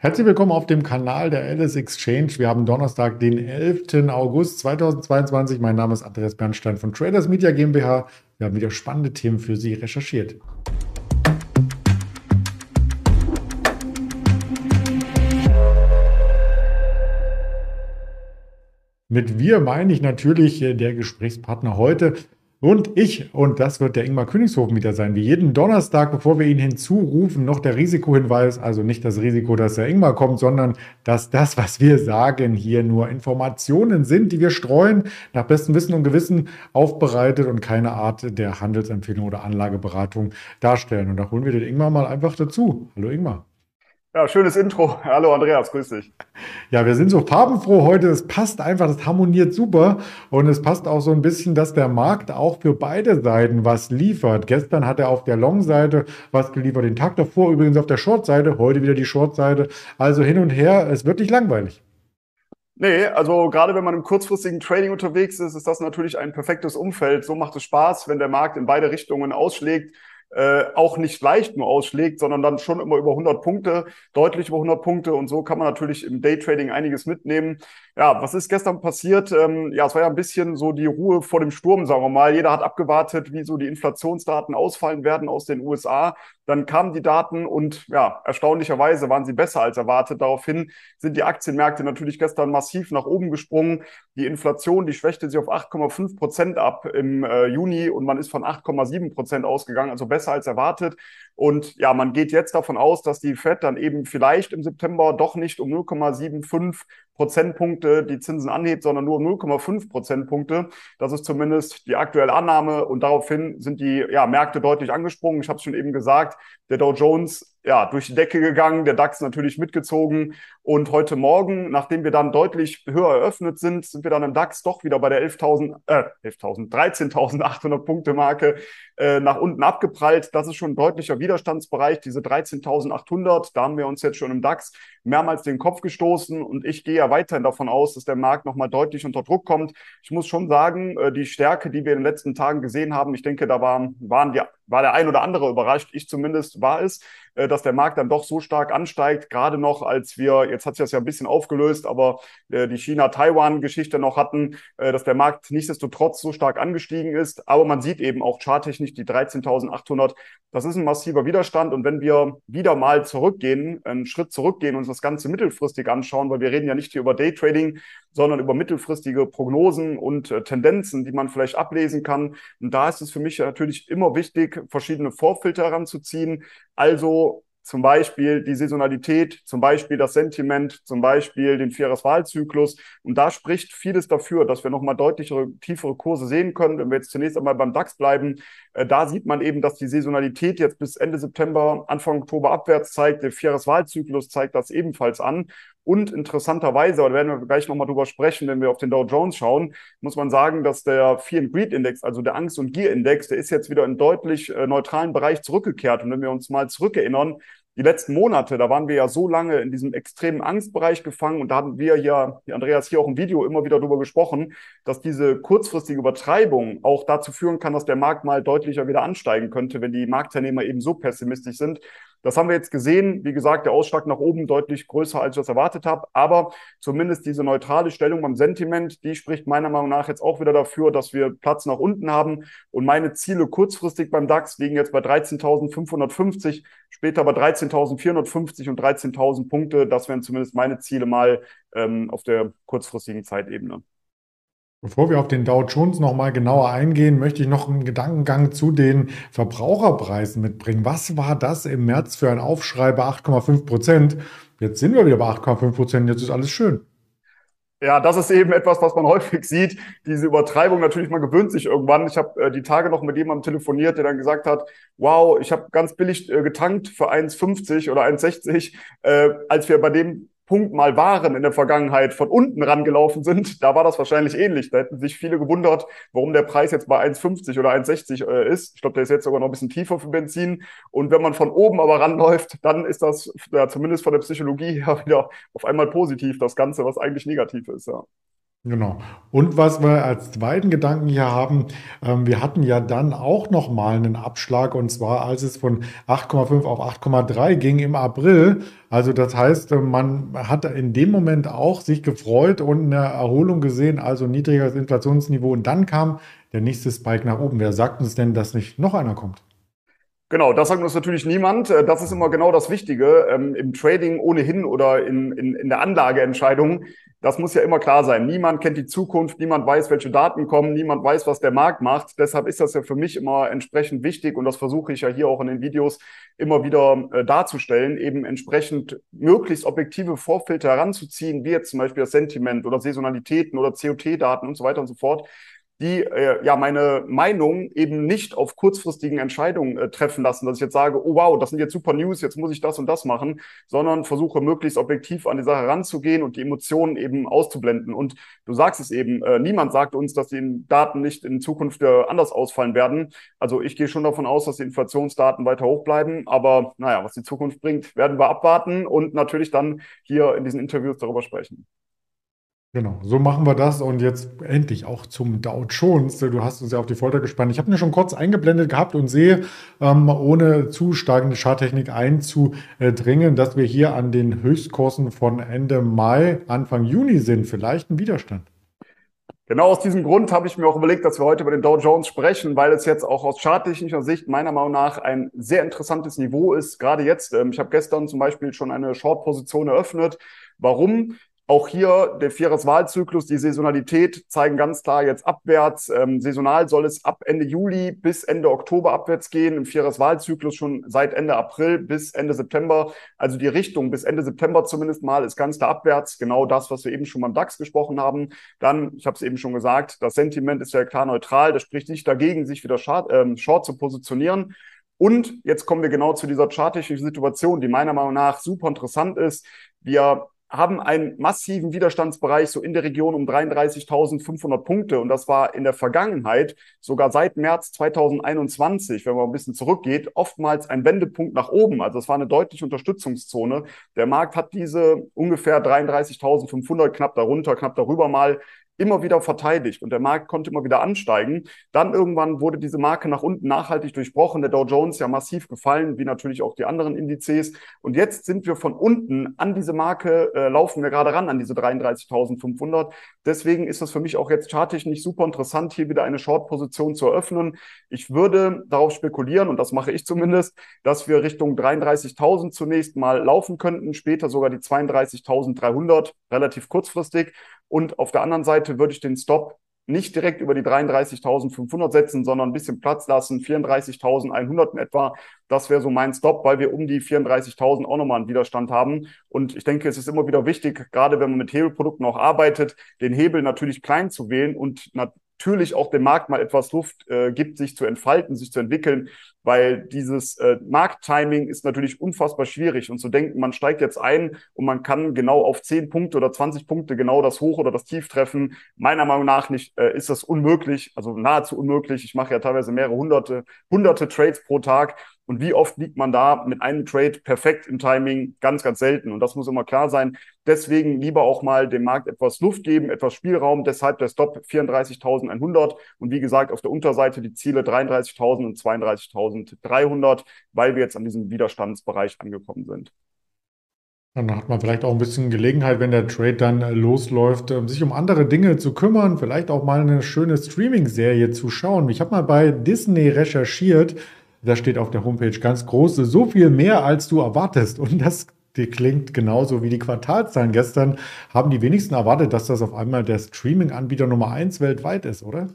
Herzlich willkommen auf dem Kanal der Alice Exchange. Wir haben Donnerstag, den 11. August 2022. Mein Name ist Andreas Bernstein von Traders Media GmbH. Wir haben wieder spannende Themen für Sie recherchiert. Mit wir meine ich natürlich äh, der Gesprächspartner heute. Und ich, und das wird der Ingmar Königshofen wieder sein, wie jeden Donnerstag, bevor wir ihn hinzurufen, noch der Risikohinweis, also nicht das Risiko, dass der Ingmar kommt, sondern dass das, was wir sagen, hier nur Informationen sind, die wir streuen, nach bestem Wissen und Gewissen aufbereitet und keine Art der Handelsempfehlung oder Anlageberatung darstellen. Und da holen wir den Ingmar mal einfach dazu. Hallo Ingmar. Ja, schönes Intro. Hallo Andreas, grüß dich. Ja, wir sind so farbenfroh heute. Es passt einfach, das harmoniert super. Und es passt auch so ein bisschen, dass der Markt auch für beide Seiten was liefert. Gestern hat er auf der Long-Seite was geliefert, den Tag davor übrigens auf der Short-Seite, heute wieder die Short-Seite. Also hin und her, es wird nicht langweilig. Nee, also gerade wenn man im kurzfristigen Trading unterwegs ist, ist das natürlich ein perfektes Umfeld. So macht es Spaß, wenn der Markt in beide Richtungen ausschlägt äh, auch nicht leicht nur ausschlägt, sondern dann schon immer über 100 Punkte, deutlich über 100 Punkte. Und so kann man natürlich im Daytrading einiges mitnehmen. Ja, was ist gestern passiert? Ähm, ja, es war ja ein bisschen so die Ruhe vor dem Sturm, sagen wir mal. Jeder hat abgewartet, wie so die Inflationsdaten ausfallen werden aus den USA. Dann kamen die Daten und ja, erstaunlicherweise waren sie besser als erwartet. Daraufhin sind die Aktienmärkte natürlich gestern massiv nach oben gesprungen. Die Inflation, die schwächte sich auf 8,5 Prozent ab im äh, Juni und man ist von 8,7 Prozent ausgegangen, also besser als erwartet. Und ja, man geht jetzt davon aus, dass die Fed dann eben vielleicht im September doch nicht um 0,75 Prozentpunkte die Zinsen anhebt, sondern nur um 0,5 Prozentpunkte. Das ist zumindest die aktuelle Annahme und daraufhin sind die ja, Märkte deutlich angesprungen. Ich habe es schon eben gesagt, der Dow Jones ja, durch die Decke gegangen, der DAX natürlich mitgezogen. Und heute Morgen, nachdem wir dann deutlich höher eröffnet sind, sind wir dann im DAX doch wieder bei der 11.000, äh, 11.000, 13.800 Punkte Marke äh, nach unten abgeprallt. Das ist schon ein deutlicher Widerstandsbereich, diese 13.800. Da haben wir uns jetzt schon im DAX mehrmals den Kopf gestoßen und ich gehe ja weiterhin davon aus, dass der Markt nochmal deutlich unter Druck kommt. Ich muss schon sagen, äh, die Stärke, die wir in den letzten Tagen gesehen haben, ich denke, da waren, waren die, war der ein oder andere überrascht. Ich zumindest war es, äh, dass der Markt dann doch so stark ansteigt, gerade noch als wir, jetzt hat sich das ja ein bisschen aufgelöst, aber äh, die China-Taiwan-Geschichte noch hatten, dass der Markt nichtsdestotrotz so stark angestiegen ist. Aber man sieht eben auch charttechnisch die 13.800, das ist ein massiver Widerstand. Und wenn wir wieder mal zurückgehen, einen Schritt zurückgehen und uns das Ganze mittelfristig anschauen, weil wir reden ja nicht hier über Daytrading, sondern über mittelfristige Prognosen und äh, Tendenzen, die man vielleicht ablesen kann. Und da ist es für mich natürlich immer wichtig, verschiedene Vorfilter heranzuziehen. Also zum Beispiel die Saisonalität, zum Beispiel das Sentiment, zum Beispiel den Vierjahreswahlzyklus. Und da spricht vieles dafür, dass wir nochmal deutlichere, tiefere Kurse sehen können. Wenn wir jetzt zunächst einmal beim DAX bleiben, äh, da sieht man eben, dass die Saisonalität jetzt bis Ende September, Anfang Oktober abwärts zeigt. Der Vierjahreswahlzyklus zeigt das ebenfalls an. Und interessanterweise, da werden wir gleich nochmal drüber sprechen, wenn wir auf den Dow Jones schauen, muss man sagen, dass der Fear and Greed Index, also der Angst- und Gier-Index, der ist jetzt wieder in deutlich äh, neutralen Bereich zurückgekehrt. Und wenn wir uns mal zurückerinnern, die letzten Monate, da waren wir ja so lange in diesem extremen Angstbereich gefangen und da haben wir ja, Andreas, hier auch im Video immer wieder darüber gesprochen, dass diese kurzfristige Übertreibung auch dazu führen kann, dass der Markt mal deutlicher wieder ansteigen könnte, wenn die Marktteilnehmer eben so pessimistisch sind. Das haben wir jetzt gesehen. Wie gesagt, der Ausschlag nach oben deutlich größer, als ich das erwartet habe. Aber zumindest diese neutrale Stellung beim Sentiment, die spricht meiner Meinung nach jetzt auch wieder dafür, dass wir Platz nach unten haben. Und meine Ziele kurzfristig beim DAX liegen jetzt bei 13.550, später bei 13.450 und 13.000 Punkte. Das wären zumindest meine Ziele mal ähm, auf der kurzfristigen Zeitebene. Bevor wir auf den Dow Jones nochmal genauer eingehen, möchte ich noch einen Gedankengang zu den Verbraucherpreisen mitbringen. Was war das im März für ein Aufschrei bei 8,5 Prozent? Jetzt sind wir wieder bei 8,5 Prozent, jetzt ist alles schön. Ja, das ist eben etwas, was man häufig sieht. Diese Übertreibung natürlich, man gewöhnt sich irgendwann. Ich habe äh, die Tage noch mit jemandem telefoniert, der dann gesagt hat, wow, ich habe ganz billig äh, getankt für 1,50 oder 1,60, äh, als wir bei dem Punkt mal waren in der Vergangenheit, von unten rangelaufen sind, da war das wahrscheinlich ähnlich. Da hätten sich viele gewundert, warum der Preis jetzt bei 1,50 oder 1,60 äh, ist. Ich glaube, der ist jetzt sogar noch ein bisschen tiefer für Benzin. Und wenn man von oben aber ranläuft, dann ist das ja, zumindest von der Psychologie her wieder auf einmal positiv, das Ganze, was eigentlich negativ ist. Ja. Genau. Und was wir als zweiten Gedanken hier haben, ähm, wir hatten ja dann auch noch mal einen Abschlag und zwar als es von 8,5 auf 8,3 ging im April. Also das heißt, man hat in dem Moment auch sich gefreut und eine Erholung gesehen, also niedrigeres Inflationsniveau und dann kam der nächste Spike nach oben. Wer sagt uns denn, dass nicht noch einer kommt? Genau, das sagt uns natürlich niemand. Äh, das ist immer genau das Wichtige ähm, im Trading ohnehin oder in, in, in der Anlageentscheidung. Das muss ja immer klar sein. Niemand kennt die Zukunft, niemand weiß, welche Daten kommen, niemand weiß, was der Markt macht. Deshalb ist das ja für mich immer entsprechend wichtig und das versuche ich ja hier auch in den Videos immer wieder äh, darzustellen, eben entsprechend möglichst objektive Vorfilter heranzuziehen, wie jetzt zum Beispiel das Sentiment oder Saisonalitäten oder COT-Daten und so weiter und so fort, die äh, ja meine Meinung eben nicht auf kurzfristigen Entscheidungen äh, treffen lassen, dass ich jetzt sage, oh wow, das sind jetzt super News, jetzt muss ich das und das machen, sondern versuche möglichst objektiv an die Sache ranzugehen und die Emotionen eben auszublenden. Und du sagst es eben, äh, niemand sagt uns, dass die Daten nicht in Zukunft äh, anders ausfallen werden. Also ich gehe schon davon aus, dass die Inflationsdaten weiter hoch bleiben, aber naja, was die Zukunft bringt, werden wir abwarten und natürlich dann hier in diesen Interviews darüber sprechen. Genau, so machen wir das und jetzt endlich auch zum Dow Jones. Du hast uns ja auf die Folter gespannt. Ich habe mir schon kurz eingeblendet gehabt und sehe, ähm, ohne zu steigende Charttechnik einzudringen, dass wir hier an den Höchstkursen von Ende Mai, Anfang Juni sind. Vielleicht ein Widerstand. Genau aus diesem Grund habe ich mir auch überlegt, dass wir heute über den Dow Jones sprechen, weil es jetzt auch aus charttechnischer Sicht meiner Meinung nach ein sehr interessantes Niveau ist. Gerade jetzt, ähm, ich habe gestern zum Beispiel schon eine Short-Position eröffnet. Warum? Auch hier der Vieres-Wahlzyklus, die Saisonalität zeigen ganz klar jetzt abwärts. Ähm, saisonal soll es ab Ende Juli bis Ende Oktober abwärts gehen. Im Vieres-Wahlzyklus schon seit Ende April bis Ende September. Also die Richtung bis Ende September zumindest mal ist ganz klar abwärts. Genau das, was wir eben schon beim DAX gesprochen haben. Dann, ich habe es eben schon gesagt, das Sentiment ist ja klar neutral. Das spricht nicht dagegen, sich wieder short, ähm, short zu positionieren. Und jetzt kommen wir genau zu dieser chartischen Situation, die meiner Meinung nach super interessant ist. Wir haben einen massiven Widerstandsbereich so in der Region um 33.500 Punkte. Und das war in der Vergangenheit, sogar seit März 2021, wenn man ein bisschen zurückgeht, oftmals ein Wendepunkt nach oben. Also es war eine deutliche Unterstützungszone. Der Markt hat diese ungefähr 33.500, knapp darunter, knapp darüber mal immer wieder verteidigt und der Markt konnte immer wieder ansteigen. Dann irgendwann wurde diese Marke nach unten nachhaltig durchbrochen, der Dow Jones ja massiv gefallen, wie natürlich auch die anderen Indizes. Und jetzt sind wir von unten an diese Marke, äh, laufen wir gerade ran, an diese 33.500. Deswegen ist das für mich auch jetzt chartig nicht super interessant, hier wieder eine Short-Position zu eröffnen. Ich würde darauf spekulieren, und das mache ich zumindest, dass wir Richtung 33.000 zunächst mal laufen könnten, später sogar die 32.300, relativ kurzfristig. Und auf der anderen Seite würde ich den Stop nicht direkt über die 33.500 setzen, sondern ein bisschen Platz lassen, 34.100 in etwa. Das wäre so mein Stop, weil wir um die 34.000 auch nochmal einen Widerstand haben. Und ich denke, es ist immer wieder wichtig, gerade wenn man mit Hebelprodukten auch arbeitet, den Hebel natürlich klein zu wählen und natürlich auch dem Markt mal etwas Luft äh, gibt, sich zu entfalten, sich zu entwickeln, weil dieses äh, Markttiming ist natürlich unfassbar schwierig und zu denken, man steigt jetzt ein und man kann genau auf 10 Punkte oder 20 Punkte genau das Hoch oder das Tief treffen. Meiner Meinung nach nicht, äh, ist das unmöglich, also nahezu unmöglich. Ich mache ja teilweise mehrere hunderte, hunderte Trades pro Tag und wie oft liegt man da mit einem Trade perfekt im Timing? Ganz, ganz selten. Und das muss immer klar sein. Deswegen lieber auch mal dem Markt etwas Luft geben, etwas Spielraum. Deshalb der Stop 34.100. Und wie gesagt, auf der Unterseite die Ziele 33.000 und 32.300, weil wir jetzt an diesem Widerstandsbereich angekommen sind. Dann hat man vielleicht auch ein bisschen Gelegenheit, wenn der Trade dann losläuft, ähm, sich um andere Dinge zu kümmern, vielleicht auch mal eine schöne Streaming-Serie zu schauen. Ich habe mal bei Disney recherchiert, da steht auf der Homepage ganz groß, so viel mehr als du erwartest. Und das klingt genauso wie die Quartalzahlen. Gestern haben die wenigsten erwartet, dass das auf einmal der Streaming-Anbieter Nummer eins weltweit ist, oder?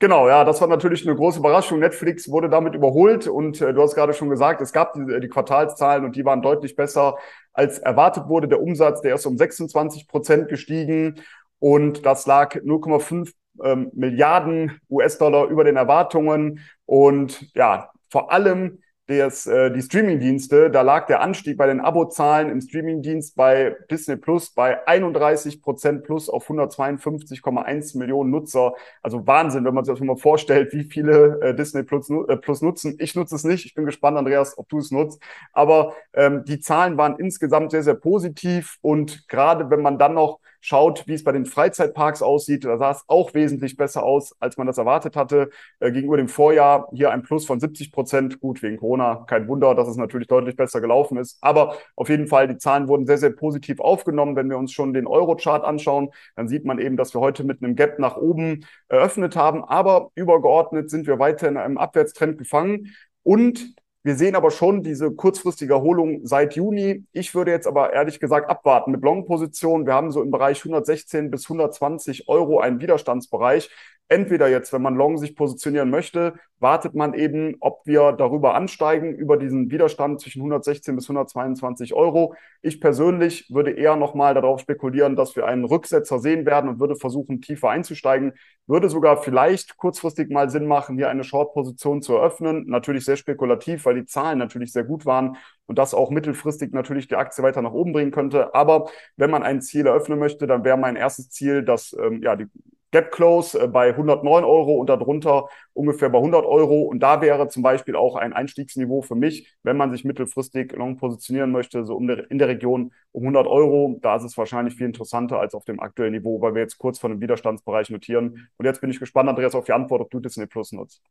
Genau, ja, das war natürlich eine große Überraschung. Netflix wurde damit überholt und äh, du hast gerade schon gesagt, es gab die, die, Quartalszahlen und die waren deutlich besser als erwartet wurde. Der Umsatz, der ist um 26 Prozent gestiegen und das lag 0,5 ähm, Milliarden US-Dollar über den Erwartungen. Und ja, vor allem des, äh, die Streamingdienste, da lag der Anstieg bei den Abozahlen im Streamingdienst bei Disney Plus bei 31 Prozent plus auf 152,1 Millionen Nutzer. Also Wahnsinn, wenn man sich das mal vorstellt, wie viele äh, Disney Plus, äh, Plus nutzen. Ich nutze es nicht. Ich bin gespannt, Andreas, ob du es nutzt. Aber ähm, die Zahlen waren insgesamt sehr, sehr positiv. Und gerade wenn man dann noch schaut, wie es bei den Freizeitparks aussieht, da sah es auch wesentlich besser aus, als man das erwartet hatte. Äh, gegenüber dem Vorjahr hier ein Plus von 70 Prozent. Gut, wegen Corona, kein Wunder, dass es natürlich deutlich besser gelaufen ist. Aber auf jeden Fall, die Zahlen wurden sehr, sehr positiv aufgenommen. Wenn wir uns schon den Euro-Chart anschauen, dann sieht man eben, dass wir heute mit einem Gap nach oben eröffnet haben. Aber übergeordnet sind wir weiter in einem Abwärtstrend gefangen. Und wir sehen aber schon diese kurzfristige Erholung seit Juni. Ich würde jetzt aber ehrlich gesagt abwarten mit Long-Positionen. Wir haben so im Bereich 116 bis 120 Euro einen Widerstandsbereich entweder jetzt, wenn man long sich positionieren möchte, wartet man eben, ob wir darüber ansteigen, über diesen Widerstand zwischen 116 bis 122 Euro. Ich persönlich würde eher nochmal darauf spekulieren, dass wir einen Rücksetzer sehen werden und würde versuchen, tiefer einzusteigen. Würde sogar vielleicht kurzfristig mal Sinn machen, hier eine Short-Position zu eröffnen. Natürlich sehr spekulativ, weil die Zahlen natürlich sehr gut waren und das auch mittelfristig natürlich die Aktie weiter nach oben bringen könnte. Aber wenn man ein Ziel eröffnen möchte, dann wäre mein erstes Ziel, dass ähm, ja die Gap Close äh, bei 109 Euro und darunter ungefähr bei 100 Euro. Und da wäre zum Beispiel auch ein Einstiegsniveau für mich, wenn man sich mittelfristig long positionieren möchte, so in der Region um 100 Euro. Da ist es wahrscheinlich viel interessanter als auf dem aktuellen Niveau, weil wir jetzt kurz vor dem Widerstandsbereich notieren. Und jetzt bin ich gespannt, Andreas, auf die Antwort, ob du Disney Plus nutzt.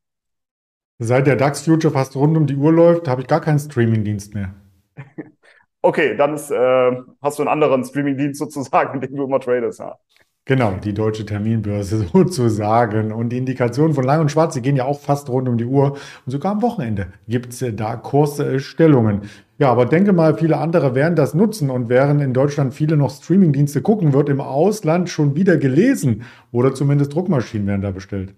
Seit der DAX Future fast rund um die Uhr läuft, habe ich gar keinen Streaming-Dienst mehr. okay, dann ist, äh, hast du einen anderen Streaming-Dienst sozusagen, den du immer tradest. Ja. Genau, die deutsche Terminbörse sozusagen. Und die Indikationen von Lang und Schwarz, die gehen ja auch fast rund um die Uhr. Und sogar am Wochenende gibt es äh, da Kursstellungen. Ja, aber denke mal, viele andere werden das nutzen und während in Deutschland viele noch Streamingdienste gucken, wird im Ausland schon wieder gelesen oder zumindest Druckmaschinen werden da bestellt.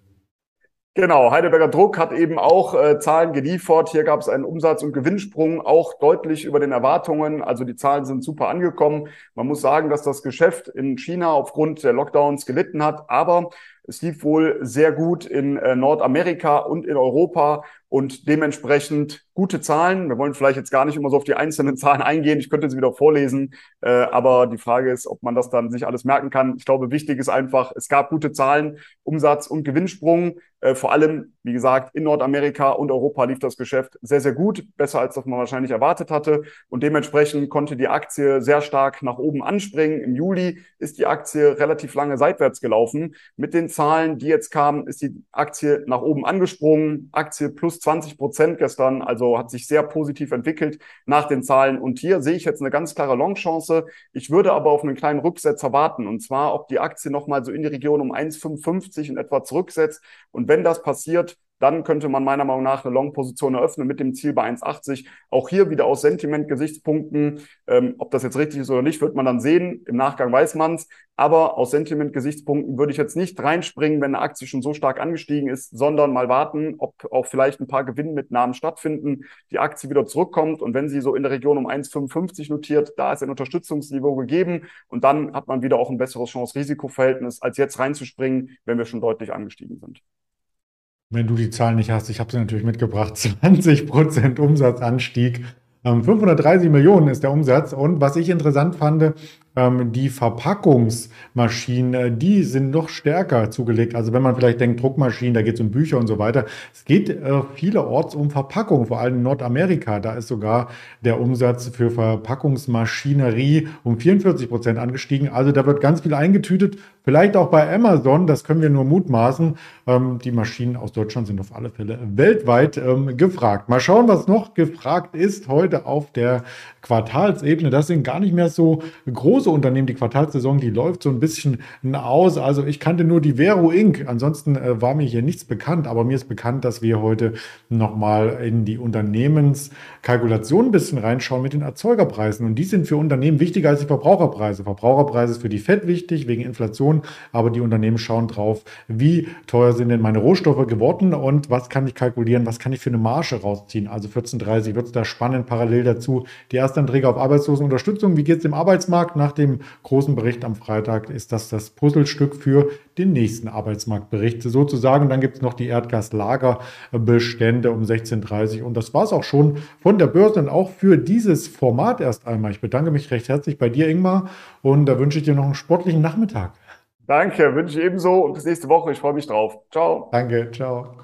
Genau, Heidelberger Druck hat eben auch äh, Zahlen geliefert. Hier gab es einen Umsatz- und Gewinnsprung, auch deutlich über den Erwartungen. Also die Zahlen sind super angekommen. Man muss sagen, dass das Geschäft in China aufgrund der Lockdowns gelitten hat, aber es lief wohl sehr gut in äh, Nordamerika und in Europa und dementsprechend gute Zahlen. Wir wollen vielleicht jetzt gar nicht immer so auf die einzelnen Zahlen eingehen. Ich könnte sie wieder vorlesen, äh, aber die Frage ist, ob man das dann sich alles merken kann. Ich glaube, wichtig ist einfach, es gab gute Zahlen, Umsatz und Gewinnsprung. Äh, vor allem, wie gesagt, in Nordamerika und Europa lief das Geschäft sehr, sehr gut, besser als das man wahrscheinlich erwartet hatte. Und dementsprechend konnte die Aktie sehr stark nach oben anspringen. Im Juli ist die Aktie relativ lange seitwärts gelaufen. Mit den Zahlen, die jetzt kamen, ist die Aktie nach oben angesprungen. Aktie plus 20 Prozent gestern, also hat sich sehr positiv entwickelt nach den Zahlen. Und hier sehe ich jetzt eine ganz klare Long-Chance. Ich würde aber auf einen kleinen Rücksetzer warten. Und zwar, ob die Aktie nochmal so in die Region um 1,55 in etwa zurücksetzt. Und wenn das passiert, dann könnte man meiner Meinung nach eine Long-Position eröffnen mit dem Ziel bei 1,80. Auch hier wieder aus Sentiment-Gesichtspunkten. Ähm, ob das jetzt richtig ist oder nicht, wird man dann sehen. Im Nachgang weiß man es. Aber aus Sentiment-Gesichtspunkten würde ich jetzt nicht reinspringen, wenn eine Aktie schon so stark angestiegen ist, sondern mal warten, ob auch vielleicht ein paar Gewinnmitnahmen stattfinden, die Aktie wieder zurückkommt. Und wenn sie so in der Region um 1,55 notiert, da ist ein Unterstützungsniveau gegeben. Und dann hat man wieder auch ein besseres Chance-Risiko-Verhältnis, als jetzt reinzuspringen, wenn wir schon deutlich angestiegen sind. Wenn du die Zahlen nicht hast, ich habe sie natürlich mitgebracht, 20% Umsatzanstieg. 530 ähm, Millionen ist der Umsatz. Und was ich interessant fand, ähm, die Verpackungsmaschinen, die sind noch stärker zugelegt. Also wenn man vielleicht denkt, Druckmaschinen, da geht es um Bücher und so weiter. Es geht äh, vielerorts um Verpackung, vor allem in Nordamerika. Da ist sogar der Umsatz für Verpackungsmaschinerie um 44 Prozent angestiegen. Also da wird ganz viel eingetütet. Vielleicht auch bei Amazon, das können wir nur mutmaßen. Ähm, die Maschinen aus Deutschland sind auf alle Fälle weltweit ähm, gefragt. Mal schauen, was noch gefragt ist heute auf der Quartalsebene. Das sind gar nicht mehr so große Unternehmen, die Quartalssaison, die läuft so ein bisschen aus. Also ich kannte nur die Vero Inc. Ansonsten äh, war mir hier nichts bekannt, aber mir ist bekannt, dass wir heute nochmal in die Unternehmenskalkulation ein bisschen reinschauen mit den Erzeugerpreisen. Und die sind für Unternehmen wichtiger als die Verbraucherpreise. Verbraucherpreise ist für die FED wichtig wegen Inflation, aber die Unternehmen schauen drauf, wie teuer sind denn meine Rohstoffe geworden und was kann ich kalkulieren, was kann ich für eine Marge rausziehen. Also 14.30 wird es da spannend parallel dazu. Die Erstanträge auf Arbeitslosenunterstützung, wie geht es dem Arbeitsmarkt nach dem großen Bericht am Freitag ist das das Puzzlestück für den nächsten Arbeitsmarktbericht sozusagen. Dann gibt es noch die Erdgaslagerbestände um 16.30 Uhr. Und das war es auch schon von der Börse und auch für dieses Format erst einmal. Ich bedanke mich recht herzlich bei dir, Ingmar, und da wünsche ich dir noch einen sportlichen Nachmittag. Danke, wünsche ich ebenso und bis nächste Woche. Ich freue mich drauf. Ciao. Danke, ciao.